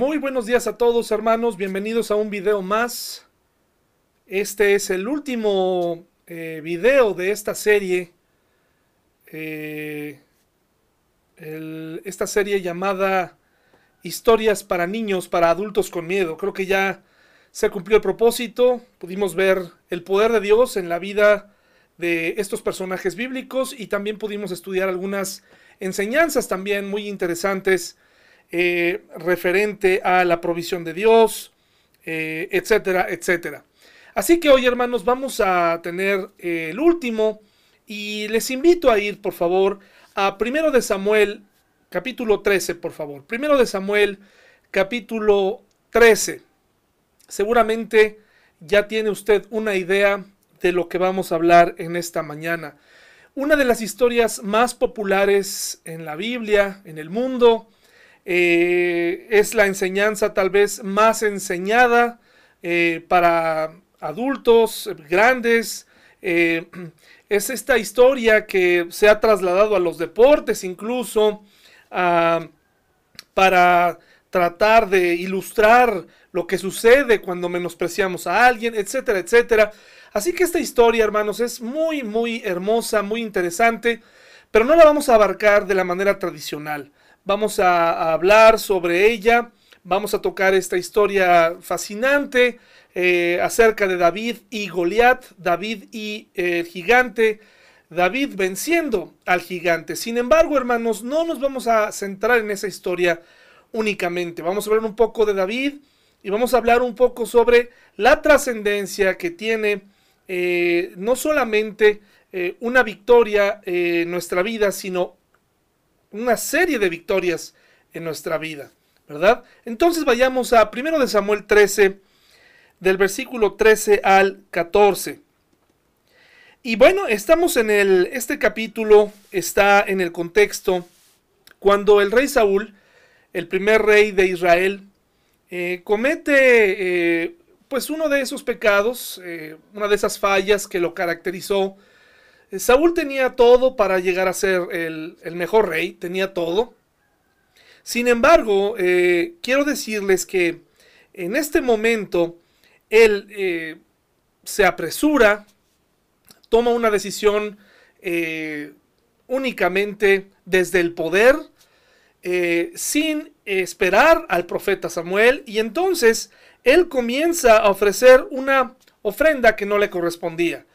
Muy buenos días a todos hermanos, bienvenidos a un video más. Este es el último eh, video de esta serie. Eh, esta serie llamada Historias para niños, para adultos con miedo. Creo que ya se cumplió el propósito, pudimos ver el poder de Dios en la vida de estos personajes bíblicos y también pudimos estudiar algunas enseñanzas también muy interesantes eh, referente a la provisión de Dios, eh, etcétera, etcétera. Así que hoy, hermanos, vamos a tener eh, el último y les invito a ir, por favor, a primero de Samuel, capítulo 13, por favor. Primero de Samuel, capítulo 13. Seguramente ya tiene usted una idea de lo que vamos a hablar en esta mañana. Una de las historias más populares en la Biblia, en el mundo, eh, es la enseñanza tal vez más enseñada eh, para adultos, grandes. Eh, es esta historia que se ha trasladado a los deportes incluso para tratar de ilustrar lo que sucede cuando menospreciamos a alguien, etcétera, etcétera. Así que esta historia, hermanos, es muy, muy hermosa, muy interesante, pero no la vamos a abarcar de la manera tradicional vamos a, hablar sobre ella, vamos a tocar esta historia fascinante eh, acerca de David y Goliat, David y el gigante, David venciendo al gigante. Sin embargo, hermanos, no nos vamos a centrar en esa historia únicamente. Vamos a hablar un poco de David y vamos a hablar un poco sobre la trascendencia que tiene eh, no solamente eh, una victoria en nuestra vida, sino una serie de victorias en nuestra vida, ¿verdad? Entonces vayamos a 1 de Samuel 13, del versículo 13 al 14. Y bueno, estamos en el, este capítulo está en el contexto cuando el rey Saúl, el primer rey de Israel, eh, comete eh, pues uno de esos pecados, eh, una de esas fallas que lo caracterizó Saúl tenía todo para llegar a ser el, mejor rey, tenía todo. Sin embargo, eh, quiero decirles que en este momento él eh, se apresura, toma una decisión eh, únicamente desde el poder, sin esperar al profeta Samuel, y entonces él comienza a ofrecer una ofrenda que no le correspondía.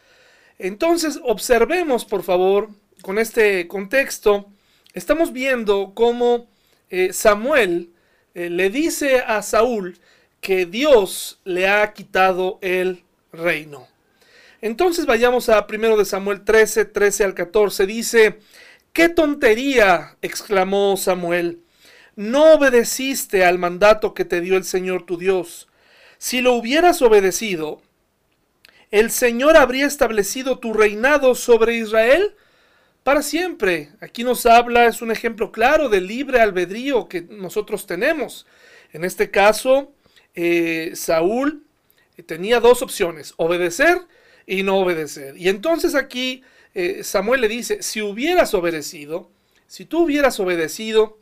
Entonces, observemos, por favor, con este contexto, estamos viendo cómo eh, Samuel eh, le dice a Saúl que Dios le ha quitado el reino. Entonces vayamos a 1 de Samuel 13, 13 al 14. Dice, ¡qué tontería! exclamó Samuel. No obedeciste al mandato que te dio el Señor tu Dios. Si lo hubieras obedecido, el Señor habría establecido tu reinado sobre Israel para siempre. Aquí nos habla, es un ejemplo claro del libre albedrío que nosotros tenemos. En este caso, eh, Saúl tenía dos opciones, obedecer y no obedecer. Y entonces aquí eh, Samuel le dice, si hubieras obedecido, si tú hubieras obedecido,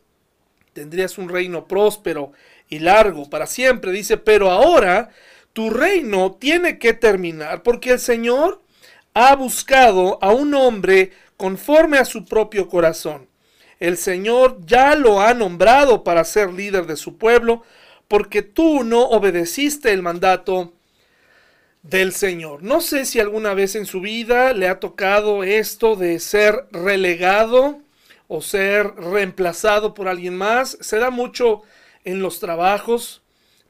tendrías un reino próspero y largo para siempre. Dice, pero ahora tu reino tiene que terminar porque el Señor ha buscado a un hombre conforme a su propio corazón. El Señor ya lo ha nombrado para ser líder de su pueblo porque tú no obedeciste el mandato del Señor. No sé si alguna vez en su vida le ha tocado esto de ser relegado o ser reemplazado por alguien más. Se da mucho en los trabajos.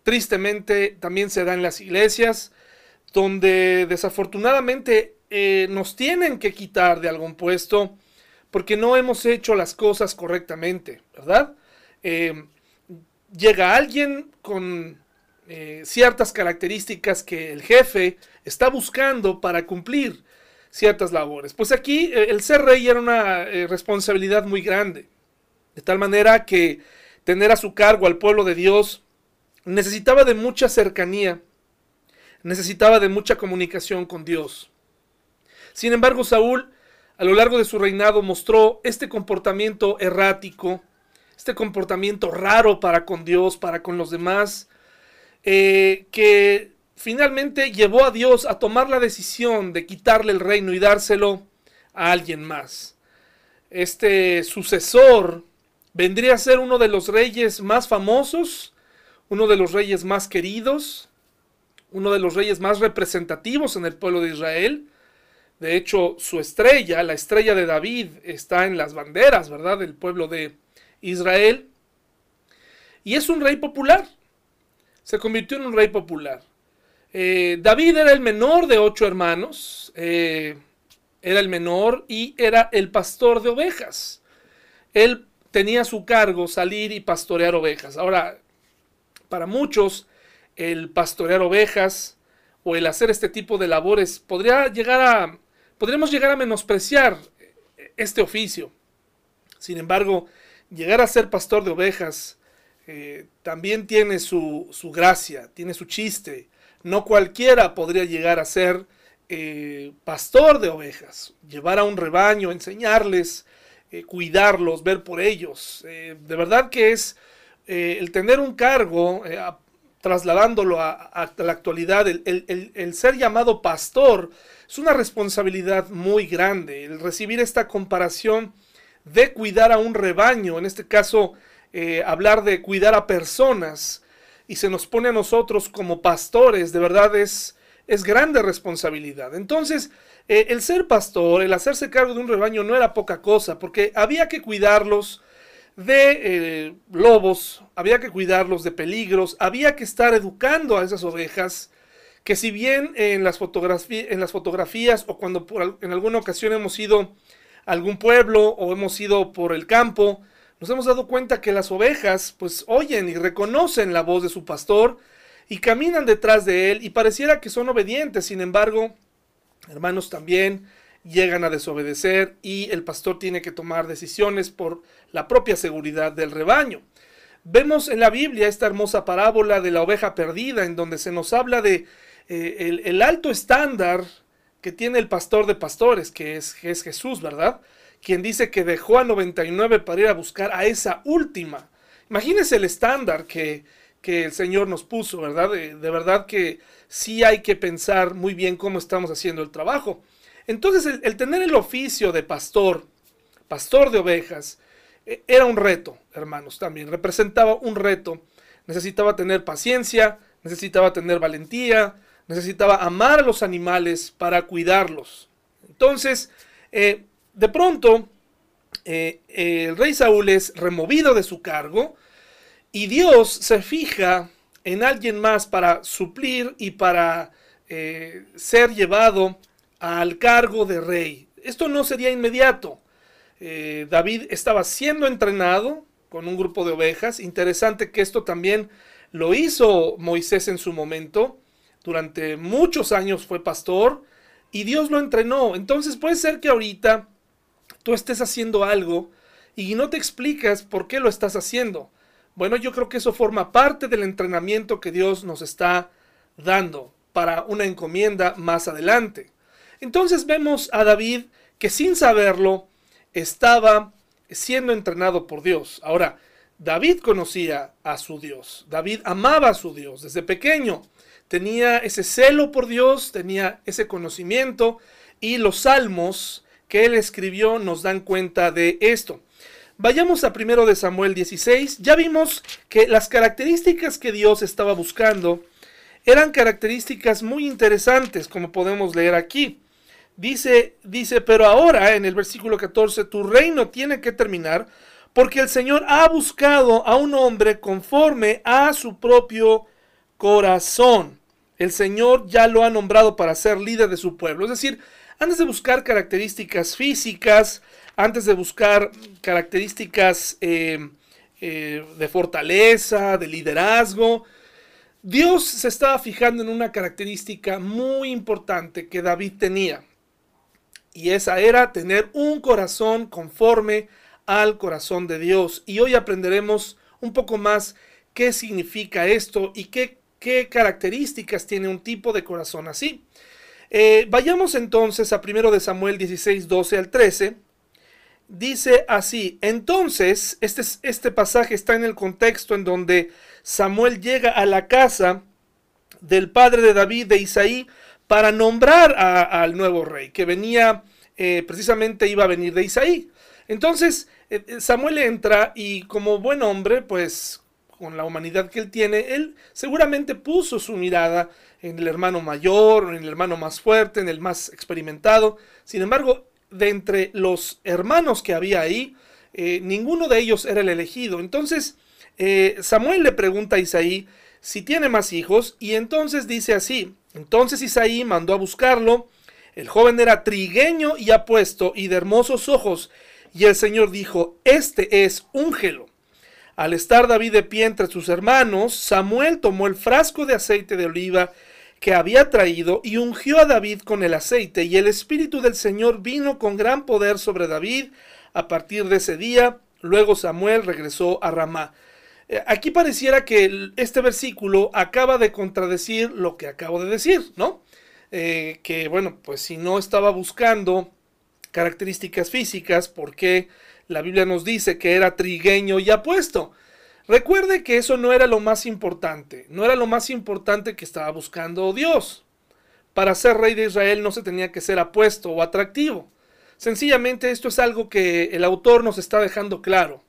Tristemente también se da en las iglesias, donde desafortunadamente eh, nos tienen que quitar de algún puesto porque no hemos hecho las cosas correctamente, ¿verdad? Eh, llega alguien con eh, ciertas características que el jefe está buscando para cumplir ciertas labores. Pues aquí el ser rey era una responsabilidad muy grande, de tal manera que tener a su cargo al pueblo de Dios necesitaba de mucha cercanía, necesitaba de mucha comunicación con Dios. Sin embargo, Saúl, a lo largo de su reinado, mostró este comportamiento errático este comportamiento raro para con Dios, para con los demás, eh, que finalmente llevó a Dios a tomar la decisión de quitarle el reino y dárselo a alguien más. Este sucesor vendría a ser uno de los reyes más famosos, uno de los reyes más queridos, uno de los reyes más representativos en el pueblo de Israel. De hecho, su estrella, la estrella de David, está en las banderas, ¿verdad?, del pueblo de Israel. Y es un rey popular. Se convirtió en un rey popular. Eh, David era el menor de ocho hermanos. Eh, era el menor y era el pastor de ovejas. Él tenía su cargo salir y pastorear ovejas. Ahora, para muchos, el pastorear ovejas o el hacer este tipo de labores podría llegar a, podríamos llegar a menospreciar este oficio. Sin embargo, llegar a ser pastor de ovejas eh, también tiene su, su, gracia, tiene su chiste. No cualquiera podría llegar a ser eh, pastor de ovejas, llevar a un rebaño, enseñarles, eh, cuidarlos, ver por ellos. De verdad que es eh, el tener un cargo, trasladándolo a, la actualidad, el, ser llamado pastor, es una responsabilidad muy grande. El recibir esta comparación de cuidar a un rebaño, en este caso, hablar de cuidar a personas, y se nos pone a nosotros como pastores, de verdad es, es grande responsabilidad. Entonces, eh, el ser pastor, el hacerse cargo de un rebaño no era poca cosa, porque había que cuidarlos de eh, lobos, había que cuidarlos de peligros, había que estar educando a esas ovejas, que si bien en las, en las fotografías o cuando por, en alguna ocasión hemos ido a algún pueblo o hemos ido por el campo, nos hemos dado cuenta que las ovejas pues oyen y reconocen la voz de su pastor y caminan detrás de él y pareciera que son obedientes, sin embargo, hermanos también llegan a desobedecer y el pastor tiene que tomar decisiones por la propia seguridad del rebaño. Vemos en la Biblia esta hermosa parábola de la oveja perdida, en donde se nos habla de eh, el, alto estándar que tiene el pastor de pastores, que es, es Jesús, ¿verdad? Quien dice que dejó a 99 para ir a buscar a esa última. Imagínense el estándar que, que el Señor nos puso, ¿verdad? De, verdad que sí hay que pensar muy bien cómo estamos haciendo el trabajo. Entonces el, tener el oficio de pastor, pastor de ovejas, e, era un reto, hermanos, también. Representaba un reto. Necesitaba tener paciencia, necesitaba tener valentía, necesitaba amar a los animales para cuidarlos. Entonces, eh, de pronto, eh, el rey Saúl es removido de su cargo, y Dios se fija en alguien más para suplir y para eh, ser llevado al cargo de rey. Esto no sería inmediato. Eh, David estaba siendo entrenado con un grupo de ovejas. Interesante que esto también lo hizo Moisés en su momento. Durante muchos años fue pastor y Dios lo entrenó. Entonces puede ser que ahorita tú estés haciendo algo y no te explicas por qué lo estás haciendo. Bueno, yo creo que eso forma parte del entrenamiento que Dios nos está dando para una encomienda más adelante. Entonces vemos a David que sin saberlo estaba siendo entrenado por Dios. Ahora, David conocía a su Dios, David amaba a su Dios desde pequeño, tenía ese celo por Dios, tenía ese conocimiento y los salmos que él escribió nos dan cuenta de esto. Vayamos a primero de Samuel 16. Ya vimos que las características que Dios estaba buscando eran características muy interesantes, como podemos leer aquí. Dice, dice, pero ahora en el versículo 14, tu reino tiene que terminar porque el Señor ha buscado a un hombre conforme a su propio corazón. El Señor ya lo ha nombrado para ser líder de su pueblo. Es decir, antes de buscar características físicas, antes de buscar características eh, eh, de fortaleza, de liderazgo, Dios se estaba fijando en una característica muy importante que David tenía. Y esa era tener un corazón conforme al corazón de Dios. Y hoy aprenderemos un poco más qué significa esto y qué, características tiene un tipo de corazón así. Eh, vayamos entonces a 1 de Samuel 16, 12 al 13 dice así, entonces, este, este pasaje está en el contexto en donde Samuel llega a la casa del padre de David, de Isaí, para nombrar al nuevo rey, que venía, eh, precisamente iba a venir de Isaí. Entonces, eh, eh, Samuel entra y como buen hombre, pues con la humanidad que él tiene, él seguramente puso su mirada en el hermano mayor, en el hermano más fuerte, en el más experimentado. Sin embargo, de entre los hermanos que había ahí, ninguno de ellos era el elegido. Entonces, Samuel le pregunta a Isaí si tiene más hijos y entonces dice así, entonces Isaí mandó a buscarlo. El joven era trigueño y apuesto y de hermosos ojos. Y el Señor dijo, este es úngelo. Al estar David de pie entre sus hermanos, Samuel tomó el frasco de aceite de oliva que había traído y ungió a David con el aceite. Y el Espíritu del Señor vino con gran poder sobre David a partir de ese día. Luego Samuel regresó a Ramá. Eh, aquí pareciera que este versículo acaba de contradecir lo que acabo de decir, ¿no? Eh, que bueno, pues si no estaba buscando características físicas, ¿por qué la Biblia nos dice que era trigueño y apuesto? Recuerde que eso no era lo más importante, no era lo más importante que estaba buscando Dios. Para ser rey de Israel no se tenía que ser apuesto o atractivo. Sencillamente esto es algo que el autor nos está dejando claro.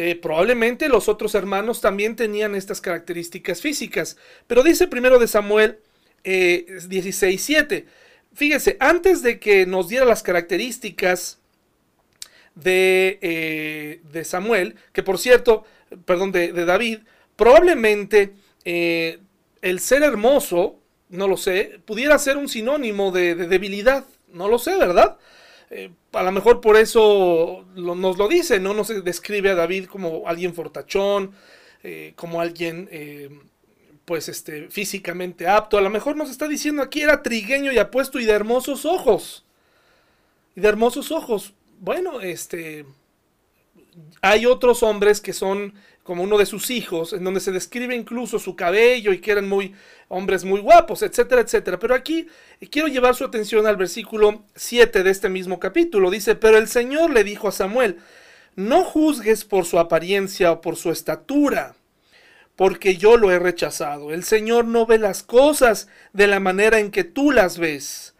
Eh, probablemente los otros hermanos también tenían estas características físicas. Pero dice primero de Samuel eh, 16.7. Fíjese, antes de que nos diera las características de, eh, de Samuel, que por cierto, perdón, de, David, probablemente eh, el ser hermoso, no lo sé, pudiera ser un sinónimo de debilidad. No lo sé, ¿verdad? Eh, a lo mejor por eso nos lo dice, ¿no? No se describe a David como alguien fortachón, eh, como alguien, eh, pues, este, físicamente apto. A lo mejor nos está diciendo aquí era trigueño y apuesto y de hermosos ojos. Y de hermosos ojos. Bueno, este, hay otros hombres que son como uno de sus hijos, en donde se describe incluso su cabello y que eran muy hombres muy guapos, etcétera, etcétera. Pero aquí quiero llevar su atención al versículo 7 de este mismo capítulo. Dice, pero el Señor le dijo a Samuel, no juzgues por su apariencia o por su estatura, porque yo lo he rechazado. El Señor no ve las cosas de la manera en que tú las ves.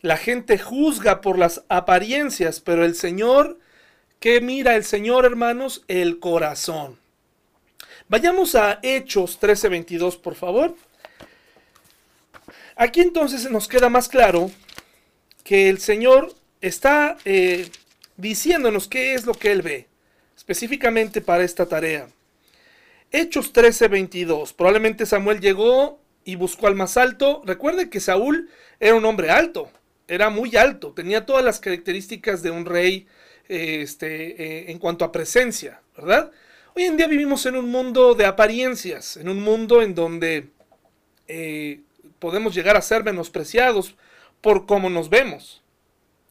La gente juzga por las apariencias, pero el Señor, ¿qué mira el Señor, hermanos? El corazón. Vayamos a Hechos 13:22, por favor. Aquí entonces nos queda más claro que el Señor está eh, diciéndonos qué es lo que Él ve, específicamente para esta tarea. Hechos 13:22. Probablemente Samuel llegó y buscó al más alto. Recuerde que Saúl era un hombre alto, era muy alto, tenía todas las características de un rey eh, este, eh, en cuanto a presencia, ¿verdad? Hoy en día vivimos en un mundo de apariencias, en un mundo en donde eh, podemos llegar a ser menospreciados por cómo nos vemos.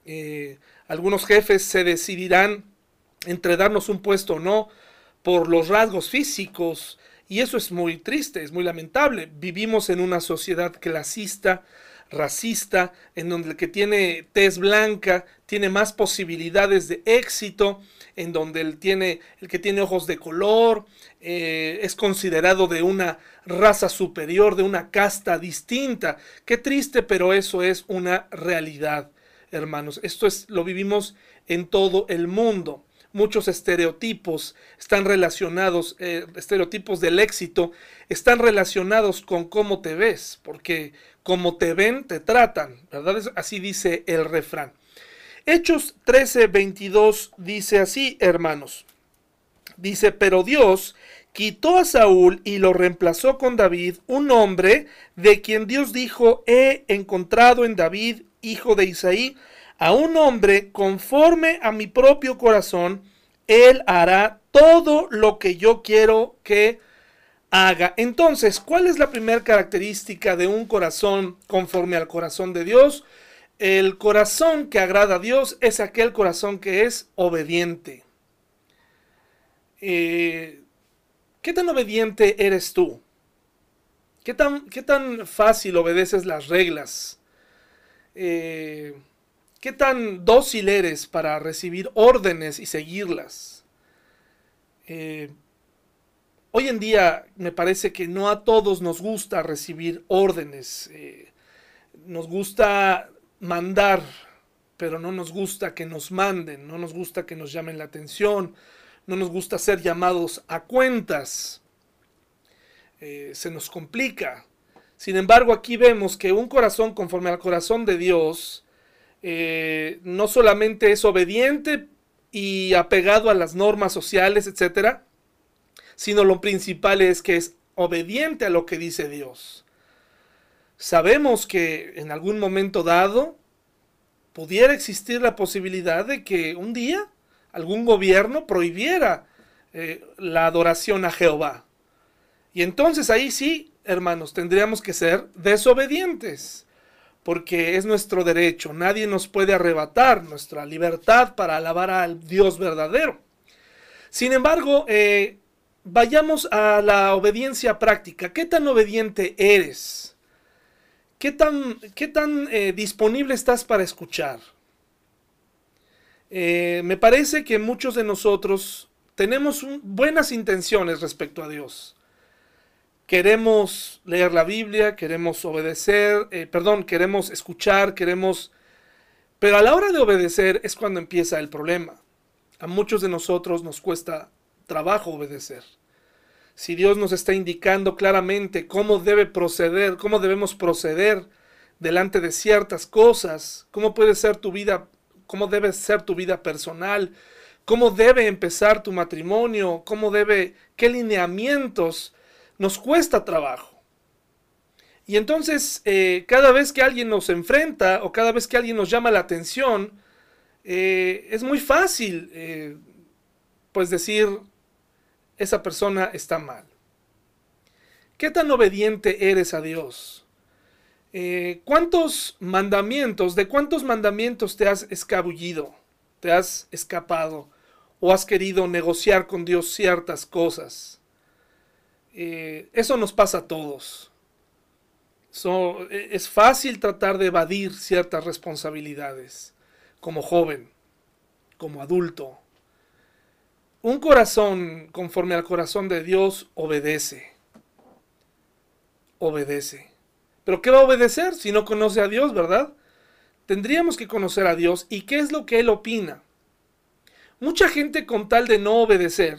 Eh, algunos jefes se decidirán entre darnos un puesto o no por los rasgos físicos y eso es muy triste, es muy lamentable. Vivimos en una sociedad clasista, racista, en donde el que tiene tez blanca tiene más posibilidades de éxito, en donde el, tiene, el que tiene ojos de color eh, es considerado de una raza superior, de una casta distinta. Qué triste, pero eso es una realidad, hermanos. Esto es, lo vivimos en todo el mundo muchos estereotipos están relacionados, eh, estereotipos del éxito, están relacionados con cómo te ves, porque como te ven, te tratan, ¿verdad? Así dice el refrán. Hechos 13, 22 dice así, hermanos. Dice, pero Dios quitó a Saúl y lo reemplazó con David, un hombre de quien Dios dijo, he encontrado en David, hijo de Isaí, a un hombre conforme a mi propio corazón, él hará todo lo que yo quiero que haga. Entonces, ¿cuál es la primera característica de un corazón conforme al corazón de Dios? El corazón que agrada a Dios es aquel corazón que es obediente. Eh, ¿Qué tan obediente eres tú? ¿Qué tan, qué tan fácil obedeces las reglas? Eh, qué tan dócil eres para recibir órdenes y seguirlas. Eh, hoy en día me parece que no a todos nos gusta recibir órdenes. Nos gusta mandar, pero no nos gusta que nos manden, no nos gusta que nos llamen la atención, no nos gusta ser llamados a cuentas. Eh, se nos complica. Sin embargo, aquí vemos que un corazón conforme al corazón de Dios eh, no solamente es obediente y apegado a las normas sociales, etcétera, sino lo principal es que es obediente a lo que dice Dios. Sabemos que en algún momento dado pudiera existir la posibilidad de que un día algún gobierno prohibiera eh, la adoración a Jehová. Y entonces ahí sí, hermanos, tendríamos que ser desobedientes, porque es nuestro derecho. Nadie nos puede arrebatar nuestra libertad para alabar al Dios verdadero. Sin embargo, eh, vayamos a la obediencia práctica. ¿Qué tan obediente eres? ¿Qué tan, qué tan eh, disponible estás para escuchar? Eh, me parece que muchos de nosotros tenemos buenas intenciones respecto a Dios. Queremos leer la Biblia, queremos obedecer, eh, perdón, queremos escuchar, queremos... Pero a la hora de obedecer es cuando empieza el problema. A muchos de nosotros nos cuesta trabajo obedecer. Si Dios nos está indicando claramente cómo debe proceder, cómo debemos proceder delante de ciertas cosas, cómo puede ser tu vida cómo debe ser tu vida personal, cómo debe empezar tu matrimonio, cómo debe, qué lineamientos, nos cuesta trabajo. Y entonces, eh, cada vez que alguien nos enfrenta o cada vez que alguien nos llama la atención, eh, es muy fácil, eh, pues decir, esa persona está mal. ¿Qué tan obediente eres a Dios? Eh, ¿Cuántos mandamientos, de cuántos mandamientos te has escabullido, te has escapado o has querido negociar con Dios ciertas cosas? Eh, eso nos pasa a todos. E, es fácil tratar de evadir ciertas responsabilidades como joven, como adulto. Un corazón conforme al corazón de Dios obedece. Obedece. Pero ¿qué va a obedecer si no conoce a Dios, verdad? Tendríamos que conocer a Dios y qué es lo que Él opina. Mucha gente con tal de no obedecer,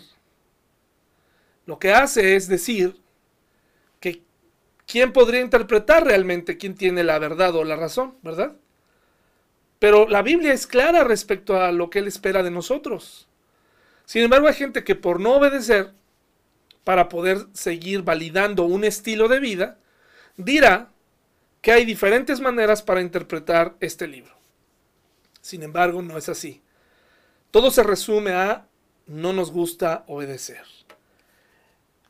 lo que hace es decir que quién podría interpretar realmente quién tiene la verdad o la razón, ¿verdad? Pero la Biblia es clara respecto a lo que Él espera de nosotros. Sin embargo, hay gente que por no obedecer, para poder seguir validando un estilo de vida, dirá que hay diferentes maneras para interpretar este libro. Sin embargo, no es así. Todo se resume a no nos gusta obedecer.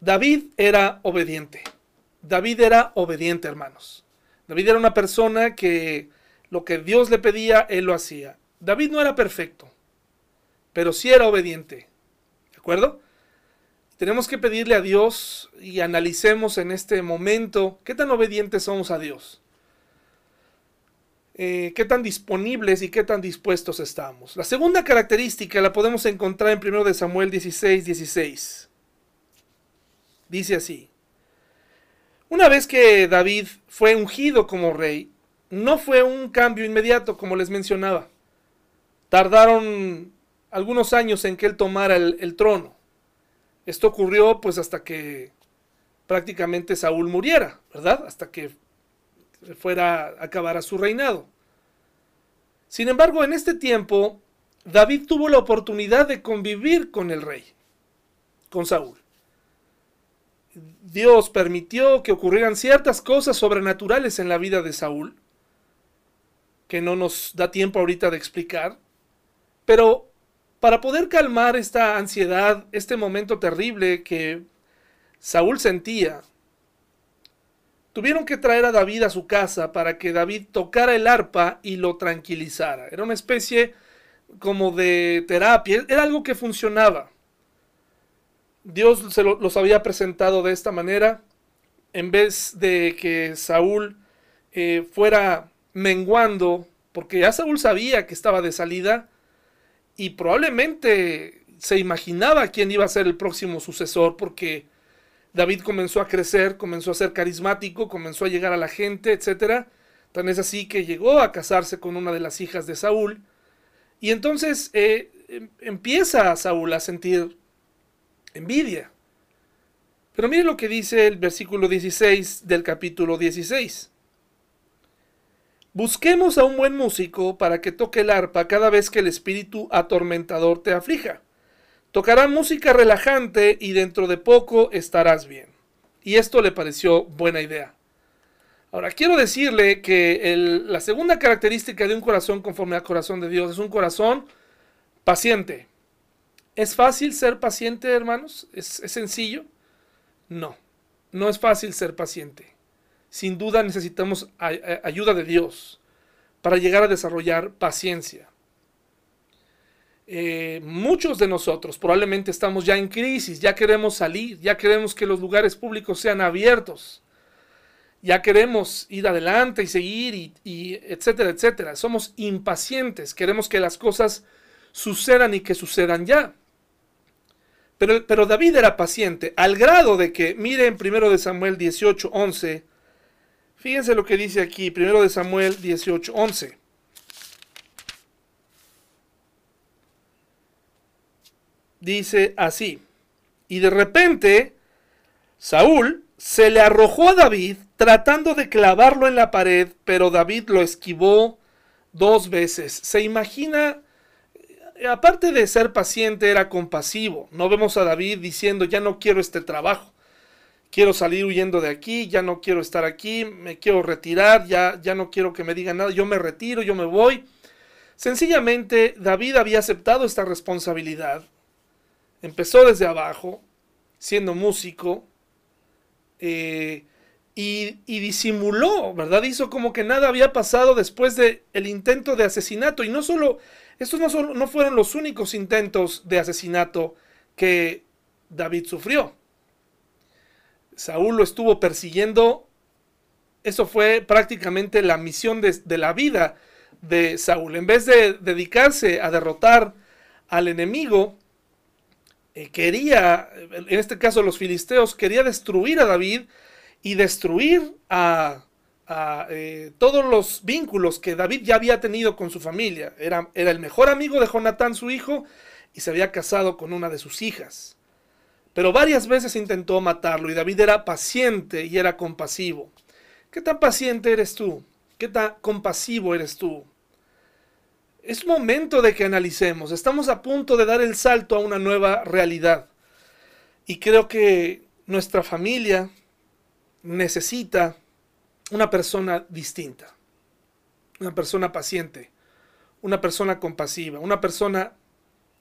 David era obediente. David era obediente, hermanos. David era una persona que lo que Dios le pedía, él lo hacía. David no era perfecto, pero sí era obediente. ¿De acuerdo? Tenemos que pedirle a Dios y analicemos en este momento qué tan obedientes somos a Dios. Eh, qué tan disponibles y qué tan dispuestos estamos. La segunda característica la podemos encontrar en 1 Samuel 16, 16. Dice así. Una vez que David fue ungido como rey, no fue un cambio inmediato, como les mencionaba. Tardaron algunos años en que él tomara el, trono. Esto ocurrió pues hasta que prácticamente Saúl muriera, ¿verdad? Hasta que fuera a acabar su reinado. Sin embargo, en este tiempo, David tuvo la oportunidad de convivir con el rey, con Saúl. Dios permitió que ocurrieran ciertas cosas sobrenaturales en la vida de Saúl, que no nos da tiempo ahorita de explicar, pero para poder calmar esta ansiedad, este momento terrible que Saúl sentía, Tuvieron que traer a David a su casa para que David tocara el arpa y lo tranquilizara. Era una especie como de terapia, era algo que funcionaba. Dios se los había presentado de esta manera, en vez de que Saúl eh, fuera menguando porque ya Saúl sabía que estaba de salida y probablemente se imaginaba quién iba a ser el próximo sucesor, porque David comenzó a crecer, comenzó a ser carismático, comenzó a llegar a la gente, etc. Tan es así que llegó a casarse con una de las hijas de Saúl. Y entonces eh, em, empieza Saúl a sentir envidia. Pero mire lo que dice el versículo 16 del capítulo 16. Busquemos a un buen músico para que toque el arpa cada vez que el espíritu atormentador te aflija. Tocará música relajante y dentro de poco estarás bien. Y esto le pareció buena idea. Ahora, quiero decirle que la segunda característica de un corazón conforme al corazón de Dios es un corazón paciente. ¿Es fácil ser paciente, hermanos? ¿Es, sencillo? No, no es fácil ser paciente sin duda necesitamos ayuda de Dios para llegar a desarrollar paciencia. Eh, muchos de nosotros probablemente estamos ya en crisis, ya queremos salir, ya queremos que los lugares públicos sean abiertos, ya queremos ir adelante y seguir y, etcétera, etcétera. Somos impacientes, queremos que las cosas sucedan y que sucedan ya. Pero, David era paciente, al grado de que, mire en 1 Samuel 18, 11, Fíjense lo que dice aquí, primero de Samuel 18, 11. Dice así, y de repente Saúl se le arrojó a David tratando de clavarlo en la pared, pero David lo esquivó dos veces. Se imagina, aparte de ser paciente, era compasivo. No vemos a David diciendo, ya no quiero este trabajo quiero salir huyendo de aquí, ya no quiero estar aquí, me quiero retirar, ya, ya no quiero que me digan nada, yo me retiro, yo me voy. Sencillamente David había aceptado esta responsabilidad. Empezó desde abajo, siendo músico, eh, y, y, disimuló, ¿verdad? Hizo como que nada había pasado después del el intento de asesinato. Y no solo, estos no, solo, no fueron los únicos intentos de asesinato que David sufrió. Saúl lo estuvo persiguiendo. Eso fue prácticamente la misión de, la vida de Saúl. En vez de dedicarse a derrotar al enemigo, eh, quería, en este caso los filisteos, quería destruir a David y destruir a, eh, todos los vínculos que David ya había tenido con su familia. Era, era el mejor amigo de Jonatán, su hijo, y se había casado con una de sus hijas. Pero varias veces intentó matarlo y David era paciente y era compasivo. ¿Qué tan paciente eres tú? ¿Qué tan compasivo eres tú? Es momento de que analicemos. Estamos a punto de dar el salto a una nueva realidad. Y creo que nuestra familia necesita una persona distinta. Una persona paciente. Una persona compasiva. Una persona,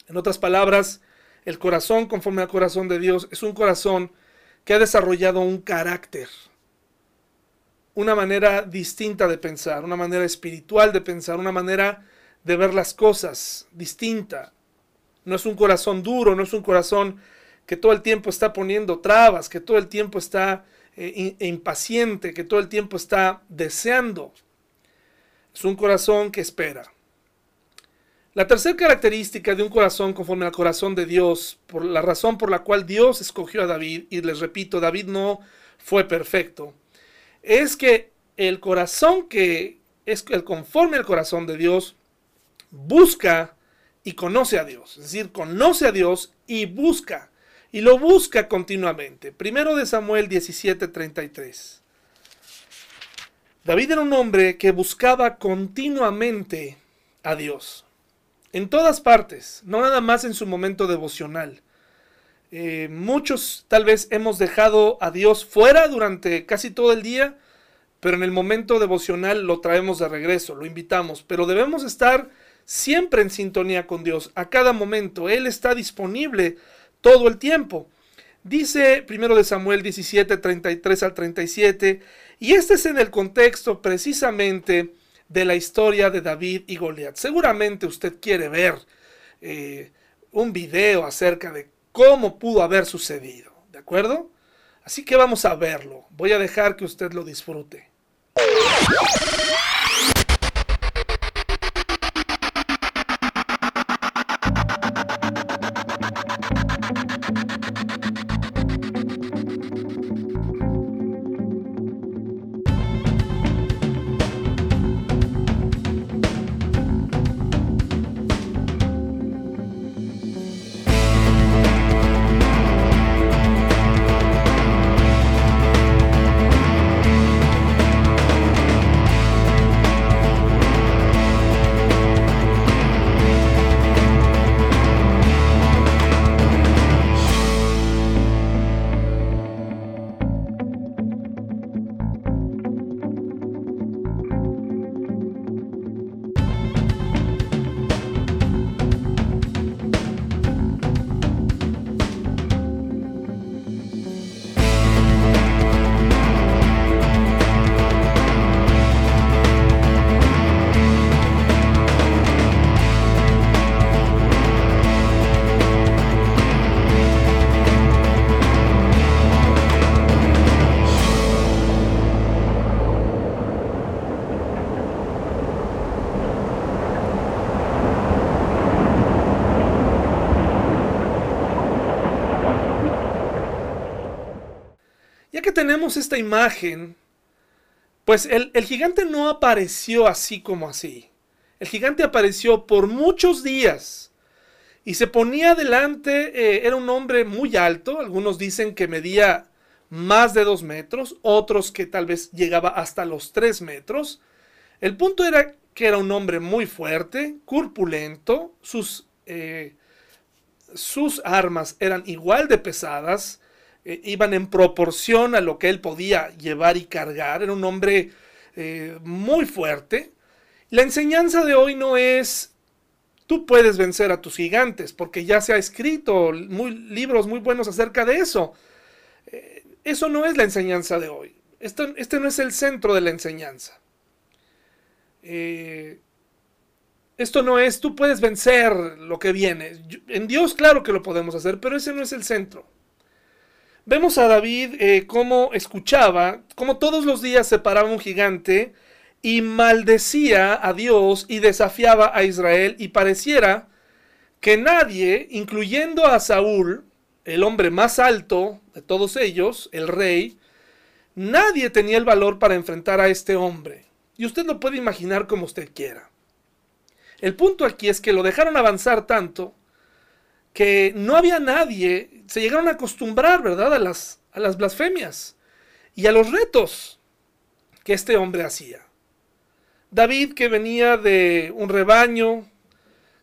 en otras palabras, el corazón conforme al corazón de Dios es un corazón que ha desarrollado un carácter, una manera distinta de pensar, una manera espiritual de pensar, una manera de ver las cosas distinta. No es un corazón duro, no es un corazón que todo el tiempo está poniendo trabas, que todo el tiempo está eh, impaciente, que todo el tiempo está deseando. Es un corazón que espera. La tercera característica de un corazón conforme al corazón de Dios, por la razón por la cual Dios escogió a David, y les repito, David no fue perfecto, es que el corazón que es el conforme al corazón de Dios busca y conoce a Dios, es decir, conoce a Dios y busca, y lo busca continuamente. Primero de Samuel 17:33. David era un hombre que buscaba continuamente a Dios. En todas partes, no nada más en su momento devocional. Eh, muchos tal vez hemos dejado a Dios fuera durante casi todo el día, pero en el momento devocional lo traemos de regreso, lo invitamos, pero debemos estar siempre en sintonía con Dios, a cada momento. Él está disponible todo el tiempo. Dice primero de Samuel 17, 33 al 37, y este es en el contexto precisamente de la historia de David y Goliat. Seguramente usted quiere ver eh, un video acerca de cómo pudo haber sucedido, ¿de acuerdo? Así que vamos a verlo. Voy a dejar que usted lo disfrute. Tenemos esta imagen, pues el, gigante no apareció así como así. El gigante apareció por muchos días y se ponía delante, eh, era un hombre muy alto, algunos dicen que medía más de dos metros, otros que tal vez llegaba hasta los tres metros. El punto era que era un hombre muy fuerte, corpulento, sus, eh, sus armas eran igual de pesadas, eh, iban en proporción a lo que él podía llevar y cargar, era un hombre eh, muy fuerte. La enseñanza de hoy no es tú puedes vencer a tus gigantes, porque ya se ha escrito muy, libros muy buenos acerca de eso. eso no es la enseñanza de hoy. este no es el centro de la enseñanza. Eh, esto no es, tú puedes vencer lo que viene. En Dios claro que lo podemos hacer, pero ese no es el centro. Vemos a David eh, cómo escuchaba, cómo todos los días se paraba un gigante y maldecía a Dios y desafiaba a Israel y pareciera que nadie, incluyendo a Saúl, el hombre más alto de todos ellos, el rey, nadie tenía el valor para enfrentar a este hombre. Y usted lo puede imaginar como usted quiera. El punto aquí es que lo dejaron avanzar tanto que no había nadie, se llegaron a acostumbrar, ¿verdad?, a las, a las blasfemias y a los retos que este hombre hacía. David, que venía de un rebaño,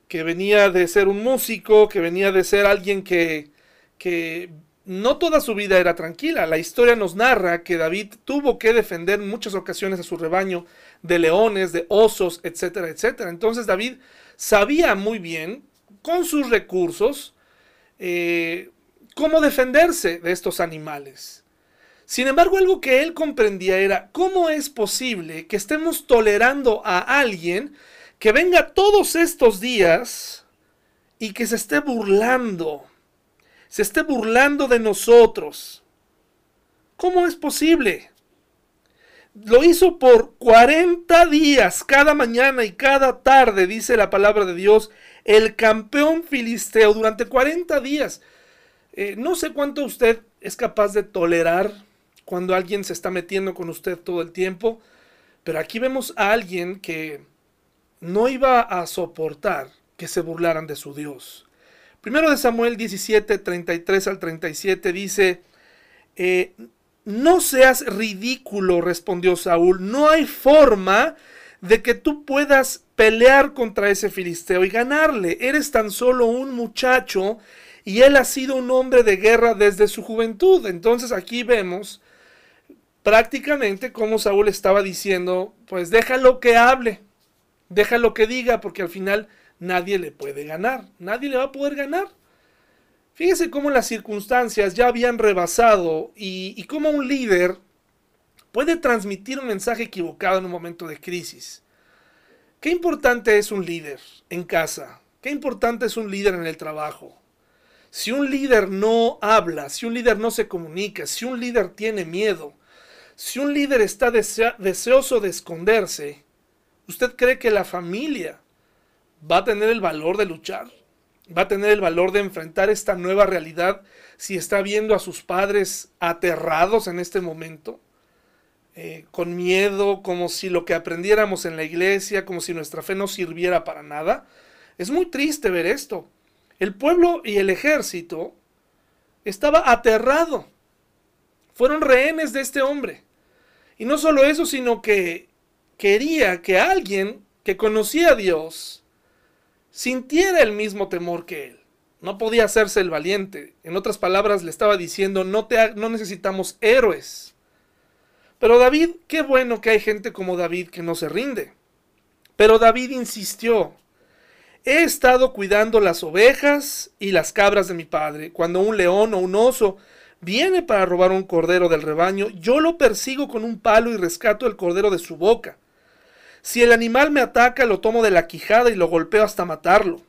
que venía de ser un músico, que venía de ser alguien que, que no toda su vida era tranquila. La historia nos narra que David tuvo que defender en muchas ocasiones a su rebaño de leones, de osos, etcétera, etcétera. Entonces David sabía muy bien, con sus recursos, eh, cómo defenderse de estos animales. Sin embargo, algo que él comprendía era cómo es posible que estemos tolerando a alguien que venga todos estos días y que se esté burlando se esté burlando de nosotros. ¿Cómo es posible? Lo hizo por 40 días, cada mañana y cada tarde, dice la palabra de Dios, el campeón filisteo durante 40 días. Eh, no sé cuánto usted es capaz de tolerar cuando alguien se está metiendo con usted todo el tiempo, pero aquí vemos a alguien que no iba a soportar que se burlaran de su Dios. Primero de Samuel 17, 33 al 37 dice, eh, no seas ridículo, respondió Saúl, no hay forma de que tú puedas pelear contra ese filisteo y ganarle. Eres tan solo un muchacho y él ha sido un hombre de guerra desde su juventud. Entonces aquí vemos prácticamente cómo Saúl estaba diciendo, pues déjalo que hable, déjalo que diga, porque al final nadie le puede ganar, nadie le va a poder ganar. Fíjese cómo las circunstancias ya habían rebasado y, y cómo un líder puede transmitir un mensaje equivocado en un momento de crisis. Qué importante es un líder en casa, qué importante es un líder en el trabajo. Si un líder no habla, si un líder no se comunica, si un líder tiene miedo, si un líder está deseoso de esconderse, ¿usted cree que la familia va a tener el valor de luchar, va a tener el valor de enfrentar esta nueva realidad si está viendo a sus padres aterrados en este momento, eh, con miedo, como si lo que aprendiéramos en la iglesia, como si nuestra fe no sirviera para nada. Es muy triste ver esto. El pueblo y el ejército estaba aterrado. Fueron rehenes de este hombre. Y no solo eso, sino que quería que alguien que conocía a Dios, sintiera el mismo temor que él. No podía hacerse el valiente. En otras palabras, le estaba diciendo, no, te no necesitamos héroes. Pero David, qué bueno que hay gente como David que no se rinde. Pero David insistió, he estado cuidando las ovejas y las cabras de mi padre. Cuando un león o un oso viene para robar un cordero del rebaño, yo lo persigo con un palo y rescato el cordero de su boca. Si el animal me ataca, lo tomo de la quijada y lo golpeo hasta matarlo.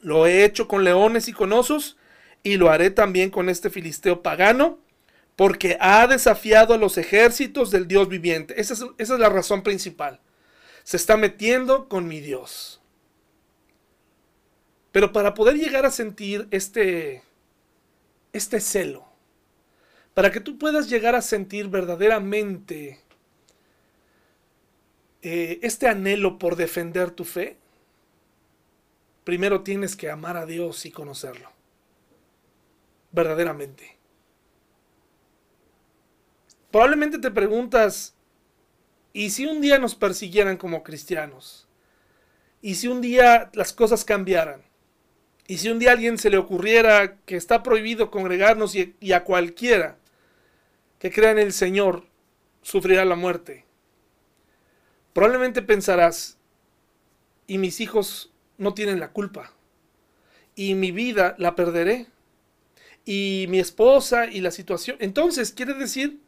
Lo he hecho con leones y con osos, y lo haré también con este filisteo pagano, porque ha desafiado a los ejércitos del Dios viviente. Esa es, esa es la razón principal. Se está metiendo con mi Dios. Pero para poder llegar a sentir este, este celo, para que tú puedas llegar a sentir verdaderamente eh, este anhelo por defender tu fe, primero tienes que amar a Dios y conocerlo. Verdaderamente. Probablemente te preguntas, ¿y si un día nos persiguieran como cristianos? ¿Y si un día las cosas cambiaran? ¿Y si un día a alguien se le ocurriera que está prohibido congregarnos y, y a cualquiera que crea en el Señor sufrirá la muerte? Probablemente pensarás, y mis hijos no tienen la culpa, y mi vida la perderé, y mi esposa y la situación. Entonces, quiere decir,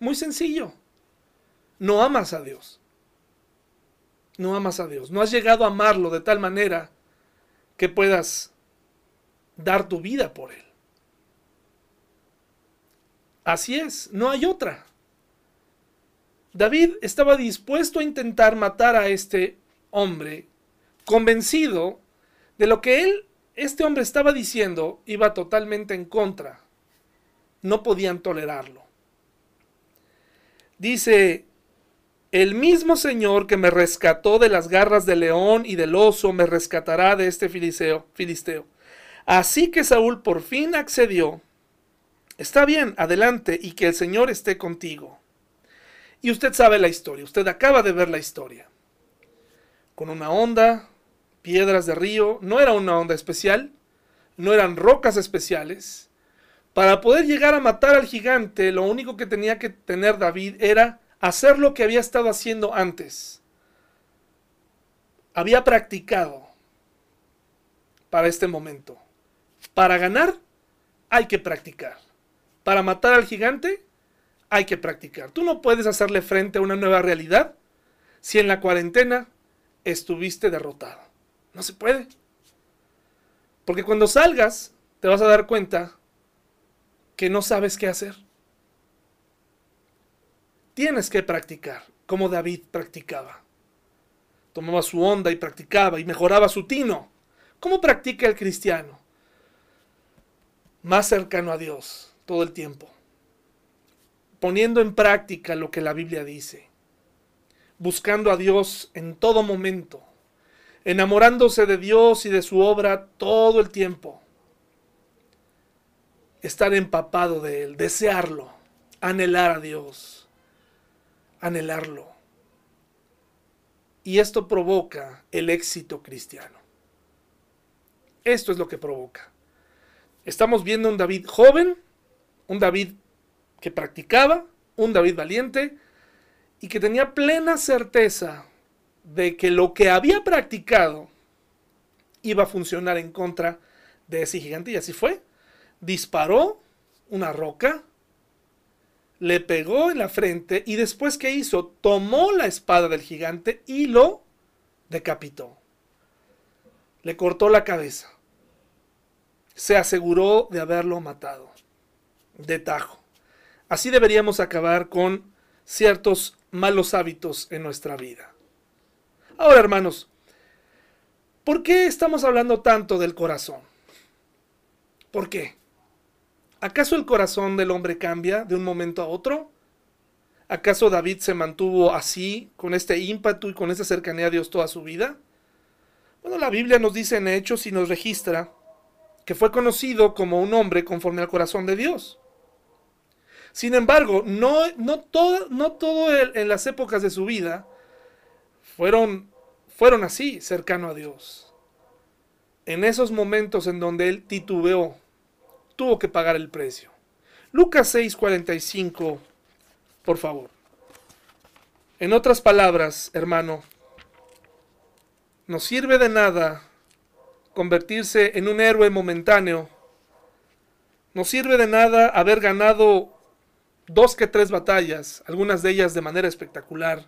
muy sencillo, no amas a Dios. No amas a Dios. No has llegado a amarlo de tal manera que puedas dar tu vida por Él. Así es, no hay otra. David estaba dispuesto a intentar matar a este hombre, convencido de lo que él, este hombre estaba diciendo, iba totalmente en contra. No podían tolerarlo. Dice, el mismo Señor que me rescató de las garras del león y del oso, me rescatará de este filisteo. filisteo. Así que Saúl por fin accedió. Está bien, adelante, y que el Señor esté contigo. Y usted sabe la historia, usted acaba de ver la historia. Con una onda, piedras de río, no era una onda especial, no eran rocas especiales. Para poder llegar a matar al gigante, lo único que tenía que tener David era hacer lo que había estado haciendo antes. Había practicado para este momento. Para ganar, hay que practicar. Para matar al gigante, hay que practicar. Tú no puedes hacerle frente a una nueva realidad si en la cuarentena estuviste derrotado. No se puede. Porque cuando salgas te vas a dar cuenta que no sabes qué hacer. Tienes que practicar, como David practicaba. Tomaba su onda y practicaba y mejoraba su tino. ¿Cómo practica el cristiano? Más cercano a Dios todo el tiempo poniendo en práctica lo que la Biblia dice, buscando a Dios en todo momento, enamorándose de Dios y de su obra todo el tiempo, estar empapado de Él, desearlo, anhelar a Dios, anhelarlo. Y esto provoca el éxito cristiano. Esto es lo que provoca. Estamos viendo un David joven, un David que practicaba, un David valiente, y que tenía plena certeza de que lo que había practicado iba a funcionar en contra de ese gigante. Y así fue. Disparó una roca, le pegó en la frente y después ¿qué hizo? Tomó la espada del gigante y lo decapitó. Le cortó la cabeza. Se aseguró de haberlo matado. De tajo. Así deberíamos acabar con ciertos malos hábitos en nuestra vida. Ahora, hermanos, ¿por qué estamos hablando tanto del corazón? ¿Por qué? ¿Acaso el corazón del hombre cambia de un momento a otro? ¿Acaso David se mantuvo así, con este ímpetu y con esa cercanía a Dios toda su vida? Bueno, la Biblia nos dice en Hechos y nos registra que fue conocido como un hombre conforme al corazón de Dios. Sin embargo, no, no todo, no todo en las épocas de su vida fueron, fueron así, cercano a Dios. En esos momentos en donde él titubeó, tuvo que pagar el precio. Lucas 6:45, por favor. En otras palabras, hermano, no sirve de nada convertirse en un héroe momentáneo. No sirve de nada haber ganado dos que tres batallas, algunas de ellas de manera espectacular,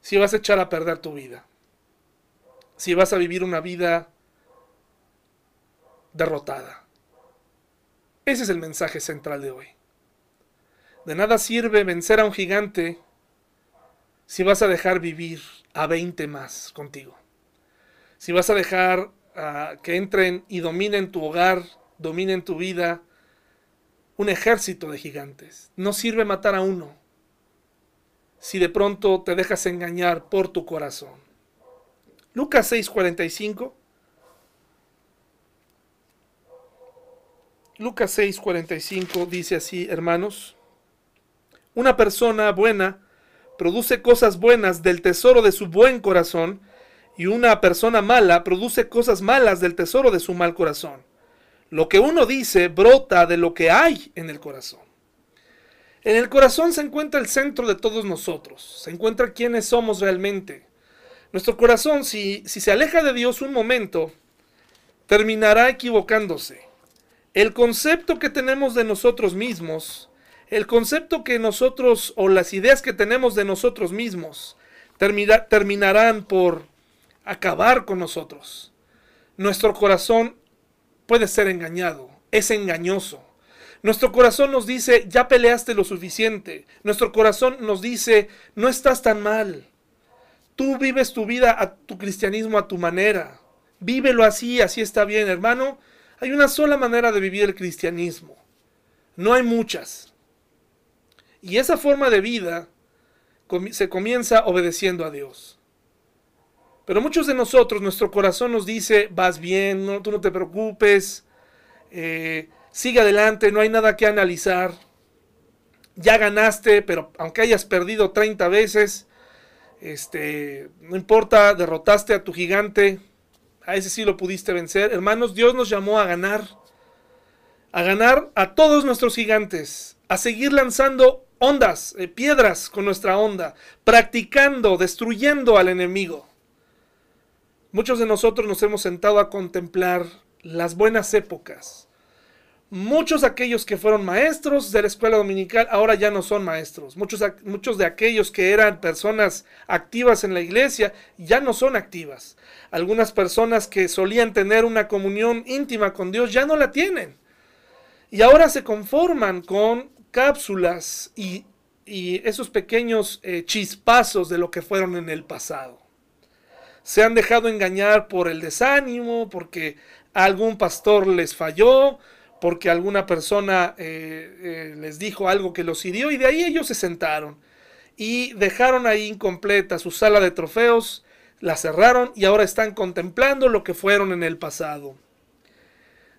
si vas a echar a perder tu vida, si vas a vivir una vida derrotada. Ese es el mensaje central de hoy. De nada sirve vencer a un gigante si vas a dejar vivir a 20 más contigo. Si vas a dejar ah, que entren y dominen tu hogar, dominen tu vida, un ejército de gigantes. No sirve matar a uno si de pronto te dejas engañar por tu corazón. Lucas 6:45. Lucas 6:45 dice así, hermanos, una persona buena produce cosas buenas del tesoro de su buen corazón, y una persona mala produce cosas malas del tesoro de su mal corazón. Lo que uno dice brota de lo que hay en el corazón. En el corazón se encuentra el centro de todos nosotros, se encuentra quiénes somos realmente. Nuestro corazón, si, si se aleja de Dios un momento, terminará equivocándose. El concepto que tenemos de nosotros mismos, el concepto que nosotros o las ideas que tenemos de nosotros mismos, terminarán por acabar con nosotros. Nuestro corazón puede ser engañado, es engañoso. Nuestro corazón nos dice, ya peleaste lo suficiente. Nuestro corazón nos dice, no estás tan mal. Tú vives tu vida, a tu cristianismo a tu manera. Vívelo así, así está bien, hermano. Hay una sola manera de vivir el cristianismo. No hay muchas. Y esa forma de vida se comienza obedeciendo a Dios. Pero muchos de nosotros, nuestro corazón nos dice, vas bien, no, tú no te preocupes, eh, sigue adelante, no hay nada que analizar. Ya ganaste, pero aunque hayas perdido 30 veces, este, no importa, derrotaste a tu gigante, a ese sí lo pudiste vencer. Hermanos, Dios nos llamó a ganar, a ganar a todos nuestros gigantes, a seguir lanzando ondas, eh, piedras con nuestra onda, practicando, destruyendo al enemigo. Muchos de nosotros nos hemos sentado a contemplar las buenas épocas. Muchos de aquellos que fueron maestros de la escuela dominical ahora ya no son maestros. Muchos, muchos de aquellos que eran personas activas en la iglesia ya no son activas. Algunas personas que solían tener una comunión íntima con Dios ya no la tienen. Y ahora se conforman con cápsulas y, esos pequeños eh, chispazos de lo que fueron en el pasado se han dejado engañar por el desánimo, porque algún pastor les falló, porque alguna persona eh, eh, les dijo algo que los hirió y de ahí ellos se sentaron y dejaron ahí incompleta su sala de trofeos, la cerraron y ahora están contemplando lo que fueron en el pasado.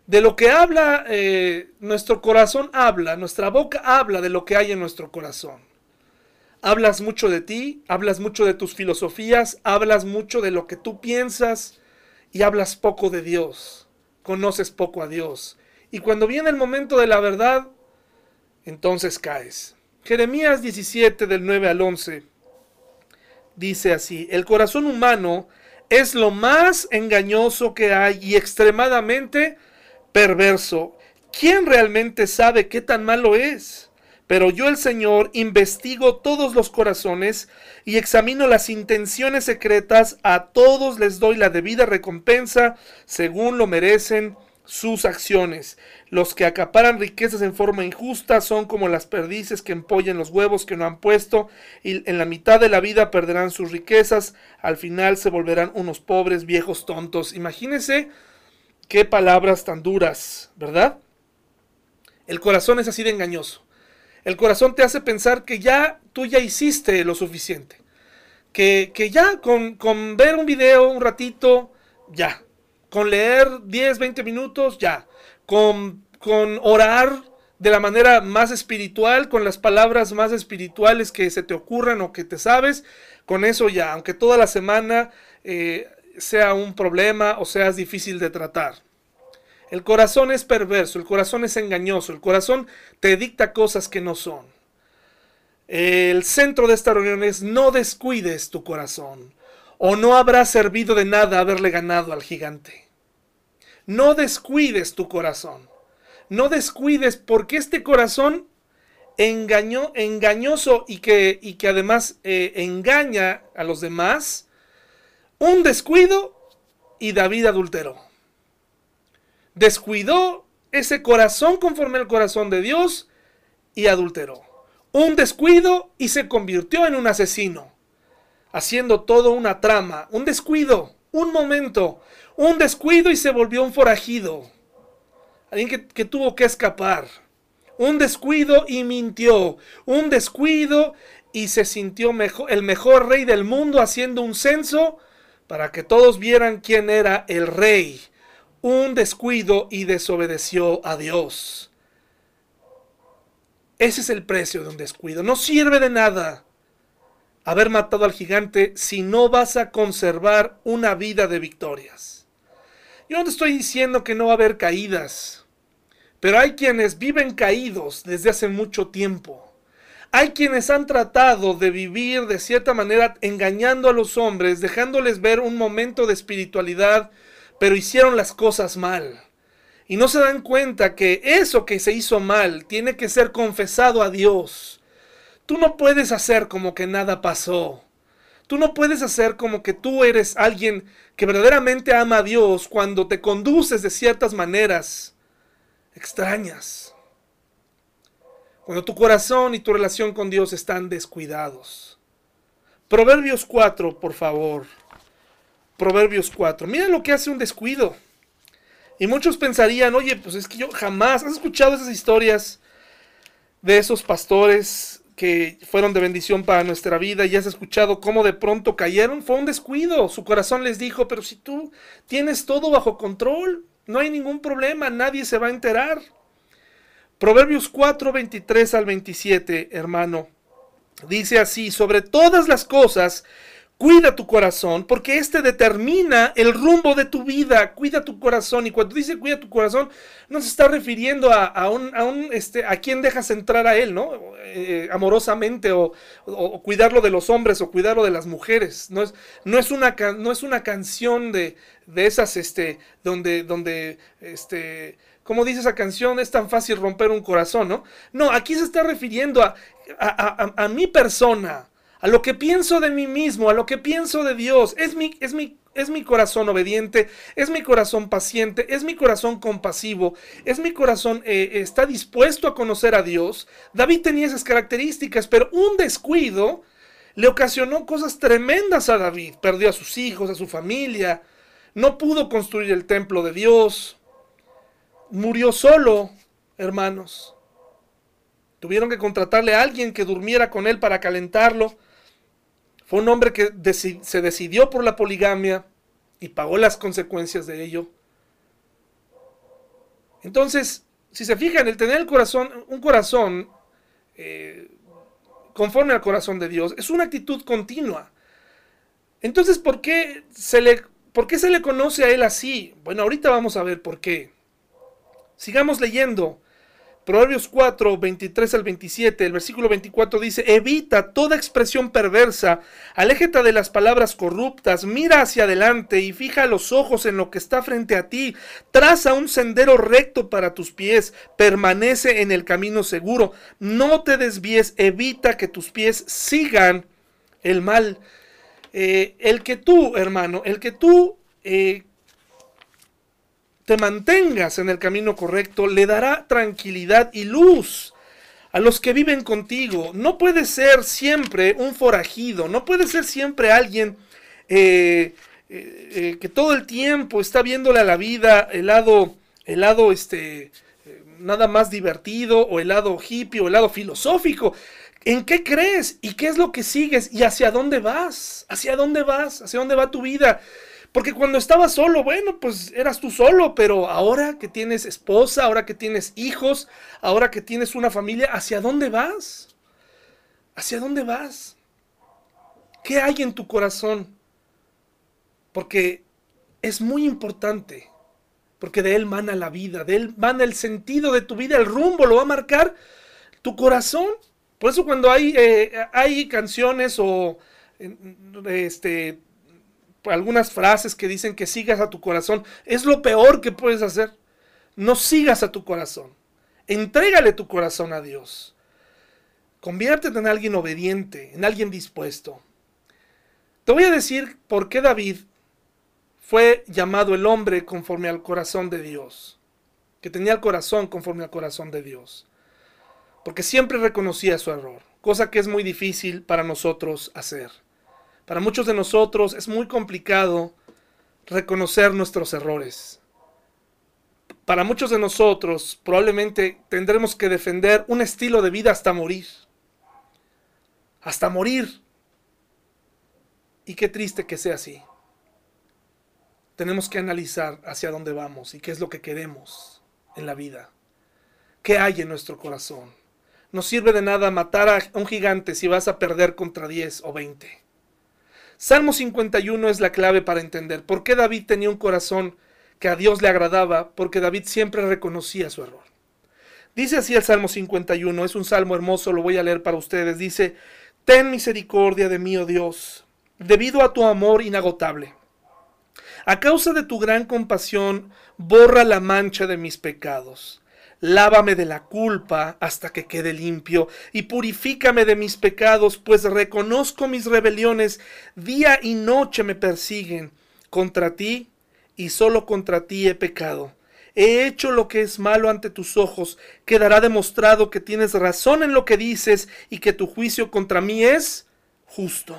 De lo que habla, eh, nuestro corazón habla, nuestra boca habla de lo que hay en nuestro corazón. Hablas mucho de ti, hablas mucho de tus filosofías, hablas mucho de lo que tú piensas y hablas poco de Dios. Conoces poco a Dios. Y cuando viene el momento de la verdad, entonces caes. Jeremías 17 del 9 al 11 dice así, el corazón humano es lo más engañoso que hay y extremadamente perverso. ¿Quién realmente sabe qué tan malo es? Pero yo el Señor investigo todos los corazones y examino las intenciones secretas, a todos les doy la debida recompensa según lo merecen sus acciones. Los que acaparan riquezas en forma injusta son como las perdices que empollan los huevos que no han puesto y en la mitad de la vida perderán sus riquezas, al final se volverán unos pobres viejos tontos. Imagínense qué palabras tan duras, ¿verdad? El corazón es así de engañoso. El corazón te hace pensar que ya tú ya hiciste lo suficiente. Que, ya con, con, ver un video un ratito, ya. Con leer 10, 20 minutos, ya. Con, con orar de la manera más espiritual, con las palabras más espirituales que se te ocurran o que te sabes, con eso ya, aunque toda la semana eh, sea un problema o seas difícil de tratar. El corazón es perverso, el corazón es engañoso, el corazón te dicta cosas que no son. El centro de esta reunión es no descuides tu corazón o no habrá servido de nada haberle ganado al gigante. No descuides tu corazón. No descuides porque este corazón engañó, engañoso y que, y que además eh, engaña a los demás, un descuido y David adulteró descuidó ese corazón conforme al corazón de Dios y adulteró. Un descuido y se convirtió en un asesino, haciendo todo una trama, un descuido, un momento, un descuido y se volvió un forajido, alguien que, tuvo que escapar. Un descuido y mintió. Un descuido y se sintió mejor, el mejor rey del mundo haciendo un censo para que todos vieran quién era el rey. Un descuido y desobedeció a Dios. Ese es el precio de un descuido. No sirve de nada haber matado al gigante si no vas a conservar una vida de victorias. Yo no estoy diciendo que no va a haber caídas, pero hay quienes viven caídos desde hace mucho tiempo. Hay quienes han tratado de vivir de cierta manera engañando a los hombres, dejándoles ver un momento de espiritualidad, pero hicieron las cosas mal. Y no se dan cuenta que eso que se hizo mal tiene que ser confesado a Dios. Tú no puedes hacer como que nada pasó. Tú no puedes hacer como que tú eres alguien que verdaderamente ama a Dios cuando te conduces de ciertas maneras extrañas cuando tu corazón y tu relación con Dios están descuidados. Proverbios 4, por favor. Proverbios 4. Mira lo que hace un descuido. Y muchos pensarían, oye, pues es que yo jamás, ¿has escuchado esas historias de esos pastores que fueron de bendición para nuestra vida y has escuchado cómo de pronto cayeron? Fue un descuido. Su corazón les dijo, pero si tú tienes todo bajo control, no hay ningún problema, nadie se va a enterar. Proverbios 4, 23 al 27, hermano. Dice así, sobre todas las cosas, cuida tu corazón, porque este determina el rumbo de tu vida. Cuida tu corazón. Y cuando dice cuida tu corazón, no se está refiriendo a, un, a, un, este, a quién dejas entrar a él, ¿no? Eh, amorosamente, o, cuidarlo de los hombres, o cuidarlo de las mujeres. No es, no es, una, no es una canción de, de esas, este, donde, donde, este, como dice esa canción, es tan fácil romper un corazón, ¿no? No, aquí se está refiriendo a, a, mi persona, a lo que pienso de mí mismo, a lo que pienso de Dios. Es mi, es mi, es mi corazón obediente, es mi corazón paciente, es mi corazón compasivo, es mi corazón eh, está dispuesto a conocer a Dios. David tenía esas características, pero un descuido le ocasionó cosas tremendas a David. Perdió a sus hijos, a su familia, no pudo construir el templo de Dios murió solo, hermanos. Tuvieron que contratarle a alguien que durmiera con él para calentarlo. Fue un hombre que se decidió por la poligamia y pagó las consecuencias de ello. Entonces, si se fijan, el tener el corazón, un corazón eh, conforme al corazón de Dios, es una actitud continua. Entonces, ¿por qué, se le, ¿por qué se le conoce a él así? Bueno, ahorita vamos a ver por qué. Sigamos leyendo. Proverbios 4, 23 al 27, el versículo 24 dice, evita toda expresión perversa, aléjate de las palabras corruptas, mira hacia adelante y fija los ojos en lo que está frente a ti, traza un sendero recto para tus pies, permanece en el camino seguro, no te desvíes, evita que tus pies sigan el mal. Eh, el que tú, hermano, el que tú eh, te mantengas en el camino correcto, le dará tranquilidad y luz a los que viven contigo. No puede ser siempre un forajido, no puede ser siempre alguien eh, eh, eh, que todo el tiempo está viéndole a la vida el lado, el lado este, nada más divertido, o el lado hippie, o el lado filosófico. ¿En qué crees? ¿Y qué es lo que sigues? ¿Y hacia dónde vas? ¿Hacia dónde vas? ¿Hacia dónde va tu vida? Porque cuando estabas solo, bueno, pues eras tú solo, pero ahora que tienes esposa, ahora que tienes hijos, ahora que tienes una familia, ¿hacia dónde vas? ¿Hacia dónde vas? ¿Qué hay en tu corazón? Porque es muy importante, porque de él mana la vida, de él mana el sentido de tu vida, el rumbo lo va a marcar tu corazón. Por eso cuando hay, eh, hay canciones o este, algunas frases que dicen que sigas a tu corazón. Es lo peor que puedes hacer. No sigas a tu corazón. Entrégale tu corazón a Dios. Conviértete en alguien obediente, en alguien dispuesto. Te voy a decir por qué David fue llamado el hombre conforme al corazón de Dios. Que tenía el corazón conforme al corazón de Dios. Porque siempre reconocía su error, cosa que es muy difícil para nosotros hacer. Para muchos de nosotros es muy complicado reconocer nuestros errores. para muchos de nosotros probablemente tendremos que defender un estilo de vida hasta morir. Hasta morir. Y qué triste que sea así. Tenemos que analizar hacia dónde vamos y qué es lo que queremos en la vida. ¿Qué hay en nuestro corazón? No sirve de nada matar a un gigante si vas a perder contra 10 o 20. Salmo 51 es la clave para entender por qué David tenía un corazón que a Dios le agradaba, porque David siempre reconocía su error. Dice así el Salmo 51, es un salmo hermoso, lo voy a leer para ustedes. Dice, Ten misericordia de mí, oh Dios, debido a tu amor inagotable. A causa de tu gran compasión, borra la mancha de mis pecados. Lávame de la culpa hasta que quede limpio, y purifícame de mis pecados, pues reconozco mis rebeliones, día y noche me persiguen. Contra ti y solo contra ti he pecado. He hecho lo que es malo ante tus ojos, quedará demostrado que tienes razón en lo que dices y que tu juicio contra mí es justo.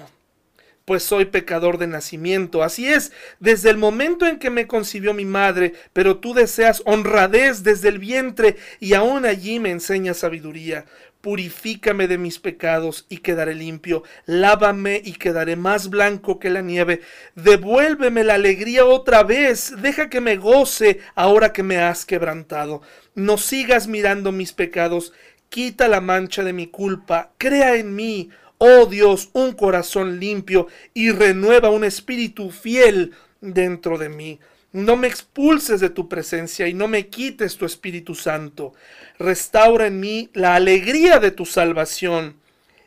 Pues soy pecador de nacimiento. Así es, desde el momento en que me concibió mi madre, pero tú deseas honradez desde el vientre y aún allí me enseñas sabiduría. Purifícame de mis pecados y quedaré limpio, lávame y quedaré más blanco que la nieve, devuélveme la alegría otra vez, deja que me goce ahora que me has quebrantado, no sigas mirando mis pecados, quita la mancha de mi culpa, crea en mí, oh Dios, un corazón limpio y renueva un espíritu fiel dentro de mí. No me expulses de tu presencia y no me quites tu Espíritu Santo. Restaura en mí la alegría de tu salvación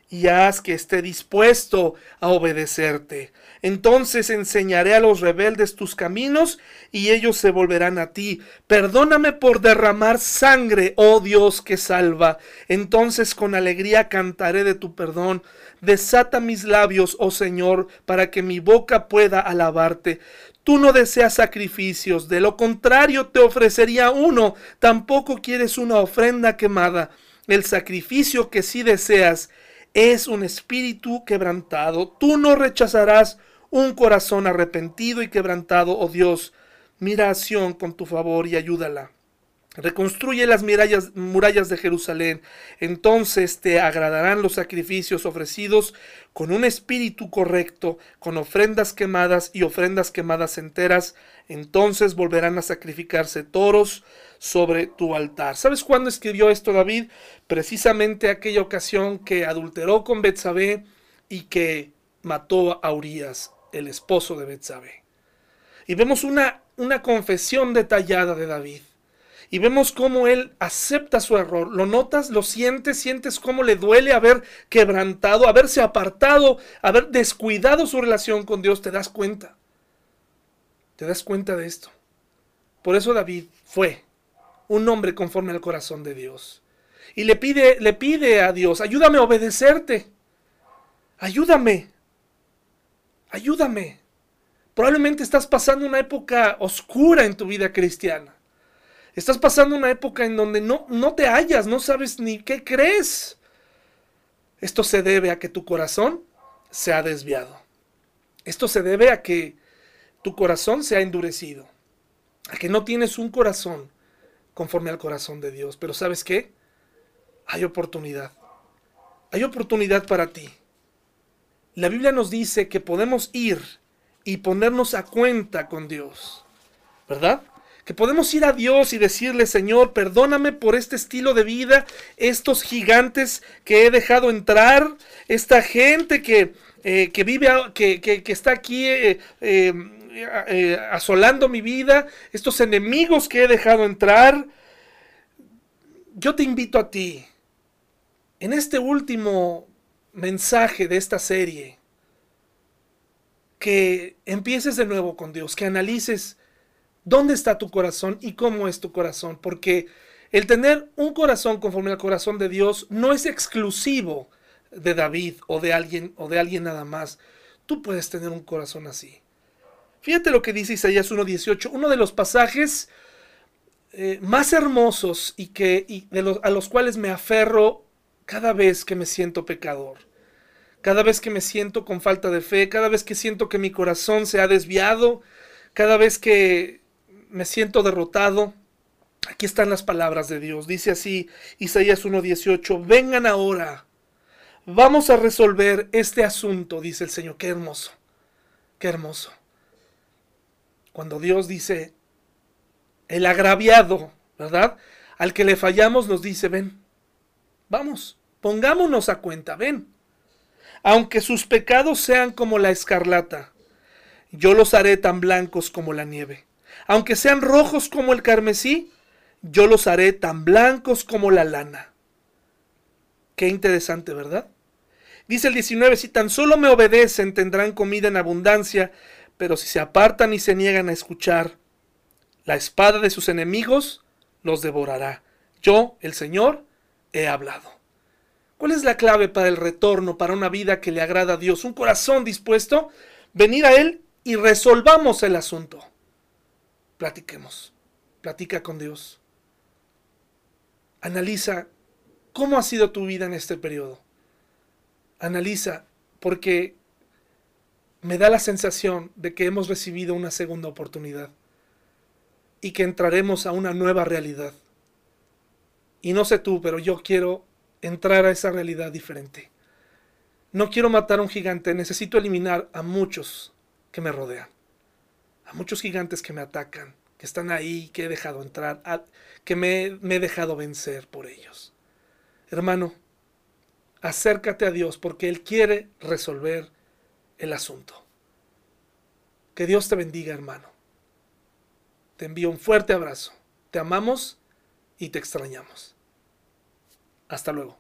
y haz que esté dispuesto a obedecerte. Entonces enseñaré a los rebeldes tus caminos y ellos se volverán a ti. Perdóname por derramar sangre, oh Dios que salva. Entonces con alegría cantaré de tu perdón. Desata mis labios, oh Señor, para que mi boca pueda alabarte. Tú no deseas sacrificios, de lo contrario te ofrecería uno. Tampoco quieres una ofrenda quemada. El sacrificio que sí deseas es un espíritu quebrantado. Tú no rechazarás un corazón arrepentido y quebrantado, oh Dios. Mira a con tu favor y ayúdala. Reconstruye las murallas, murallas de Jerusalén. Entonces te agradarán los sacrificios ofrecidos con un espíritu correcto, con ofrendas quemadas y ofrendas quemadas enteras. Entonces volverán a sacrificarse toros sobre tu altar. ¿Sabes cuándo escribió esto David? Precisamente aquella ocasión que adulteró con Betsabé y que mató a Urias, el esposo de Betsabé. Y vemos una, una confesión detallada de David y vemos cómo él acepta su error. ¿Lo notas? ¿Lo sientes? ¿Sientes cómo le duele haber quebrantado, haberse apartado, haber descuidado su relación con Dios? ¿Te das cuenta? ¿Te das cuenta de esto? Por eso David fue un hombre conforme al corazón de Dios. Y le pide, le pide a Dios, ayúdame a obedecerte. Ayúdame. Ayúdame. Probablemente estás pasando una época oscura en tu vida cristiana. Estás pasando una época en donde no, no te hallas, no sabes ni qué crees. Esto se debe a que tu corazón se ha desviado. Esto se debe a que tu corazón se ha endurecido. A que no tienes un corazón conforme al corazón de Dios. Pero ¿sabes qué? Hay oportunidad. Hay oportunidad para ti. La Biblia nos dice que podemos ir y ponernos a cuenta con Dios. ¿Verdad? que podemos ir a Dios y decirle, Señor, perdóname por este estilo de vida, estos gigantes que he dejado entrar, esta gente que, eh, que vive, que, que, está aquí eh, eh, asolando mi vida, estos enemigos que he dejado entrar. Yo te invito a ti, en este último mensaje de esta serie, que empieces de nuevo con Dios, que analices dónde está tu corazón y cómo es tu corazón. Porque el tener un corazón conforme al corazón de Dios no es exclusivo de David o de alguien o de alguien nada más. Tú puedes tener un corazón así. Fíjate lo que dice Isaías 1.18, uno de los pasajes eh, más hermosos y, que, de a los cuales me aferro cada vez que me siento pecador, cada vez que me siento con falta de fe, cada vez que siento que mi corazón se ha desviado, cada vez que me siento derrotado. Aquí están las palabras de Dios. Dice así Isaías 1.18, vengan ahora, vamos a resolver este asunto, dice el Señor. Qué hermoso, qué hermoso. Cuando Dios dice, el agraviado, ¿verdad? Al que le fallamos nos dice, ven, vamos, pongámonos a cuenta, ven. Aunque sus pecados sean como la escarlata, yo los haré tan blancos como la nieve. Aunque sean rojos como el carmesí, yo los haré tan blancos como la lana. Qué interesante, ¿verdad? Dice el 19, si tan solo me obedecen tendrán comida en abundancia, pero si se apartan y se niegan a escuchar, la espada de sus enemigos los devorará. Yo, el Señor, he hablado. ¿Cuál es la clave para el retorno, para una vida que le agrada a Dios? Un corazón dispuesto, venir a Él y resolvamos el asunto. Platiquemos, platica con Dios. Analiza cómo ha sido tu vida en este periodo. Analiza, porque me da la sensación de que hemos recibido una segunda oportunidad y que entraremos a una nueva realidad. Y no sé tú, pero yo quiero entrar a esa realidad diferente. No quiero matar a un gigante, necesito eliminar a muchos que me rodean, a muchos gigantes que me atacan, que están ahí, que he dejado entrar, que me, me he dejado vencer por ellos. Hermano, acércate a Dios porque Él quiere resolver el asunto. Que Dios te bendiga, hermano. Te envío un fuerte abrazo. Te amamos y te extrañamos. Hasta luego.